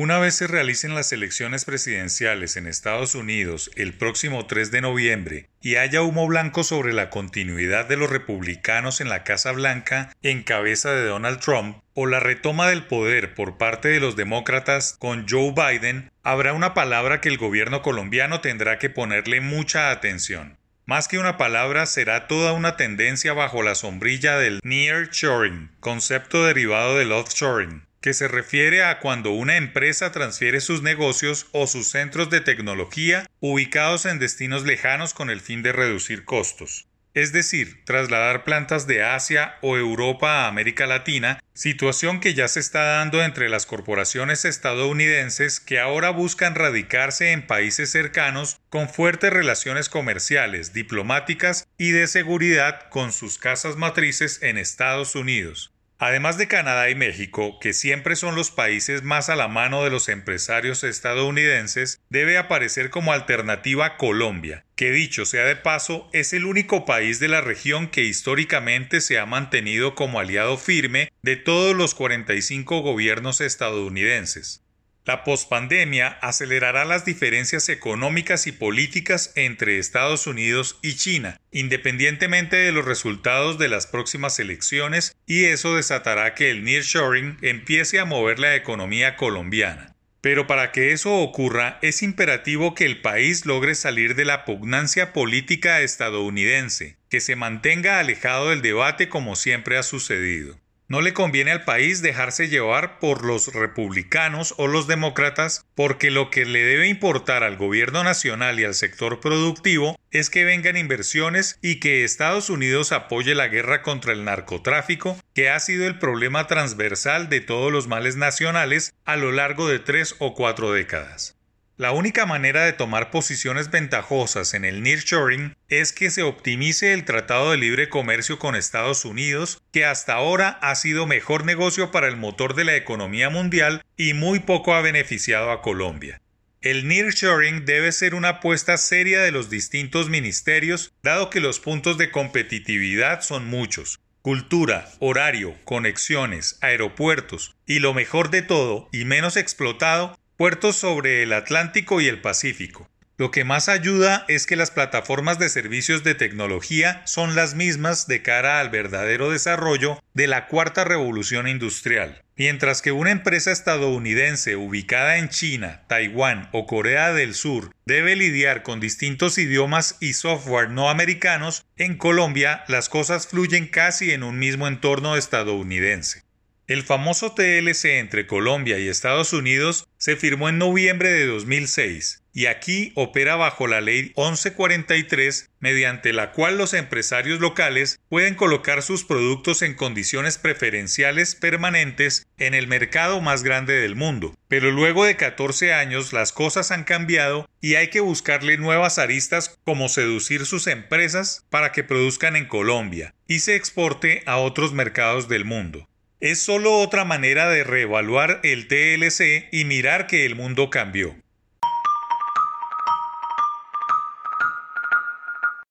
Una vez se realicen las elecciones presidenciales en Estados Unidos el próximo 3 de noviembre y haya humo blanco sobre la continuidad de los republicanos en la Casa Blanca en cabeza de Donald Trump o la retoma del poder por parte de los demócratas con Joe Biden, habrá una palabra que el gobierno colombiano tendrá que ponerle mucha atención. Más que una palabra, será toda una tendencia bajo la sombrilla del nearshoring, concepto derivado del offshoring, que se refiere a cuando una empresa transfiere sus negocios o sus centros de tecnología ubicados en destinos lejanos con el fin de reducir costos. Es decir, trasladar plantas de Asia o Europa a América Latina, situación que ya se está dando entre las corporaciones estadounidenses que ahora buscan radicarse en países cercanos con fuertes relaciones comerciales, diplomáticas y de seguridad con sus casas matrices en Estados Unidos. Además de Canadá y México, que siempre son los países más a la mano de los empresarios estadounidenses, debe aparecer como alternativa Colombia, que dicho sea de paso, es el único país de la región que históricamente se ha mantenido como aliado firme de todos los 45 gobiernos estadounidenses. La pospandemia acelerará las diferencias económicas y políticas entre Estados Unidos y China, independientemente de los resultados de las próximas elecciones, y eso desatará que el nearshoring empiece a mover la economía colombiana. Pero para que eso ocurra es imperativo que el país logre salir de la pugnancia política estadounidense, que se mantenga alejado del debate como siempre ha sucedido. No le conviene al país dejarse llevar por los republicanos o los demócratas porque lo que le debe importar al gobierno nacional y al sector productivo es que vengan inversiones y que Estados Unidos apoye la guerra contra el narcotráfico, que ha sido el problema transversal de todos los males nacionales a lo largo de tres o cuatro décadas. La única manera de tomar posiciones ventajosas en el nearshoring es que se optimice el Tratado de Libre Comercio con Estados Unidos, que hasta ahora ha sido mejor negocio para el motor de la economía mundial y muy poco ha beneficiado a Colombia. El nearshoring debe ser una apuesta seria de los distintos ministerios, dado que los puntos de competitividad son muchos. Cultura, horario, conexiones, aeropuertos y lo mejor de todo y menos explotado, puertos sobre el Atlántico y el Pacífico. Lo que más ayuda es que las plataformas de servicios de tecnología son las mismas de cara al verdadero desarrollo de la cuarta revolución industrial. Mientras que una empresa estadounidense ubicada en China, Taiwán o Corea del Sur debe lidiar con distintos idiomas y software no americanos, en Colombia las cosas fluyen casi en un mismo entorno estadounidense. El famoso TLC entre Colombia y Estados Unidos se firmó en noviembre de 2006 y aquí opera bajo la ley 1143 mediante la cual los empresarios locales pueden colocar sus productos en condiciones preferenciales permanentes en el mercado más grande del mundo. Pero luego de 14 años las cosas han cambiado y hay que buscarle nuevas aristas como seducir sus empresas para que produzcan en Colombia y se exporte a otros mercados del mundo. Es solo otra manera de reevaluar el TLC y mirar que el mundo cambió.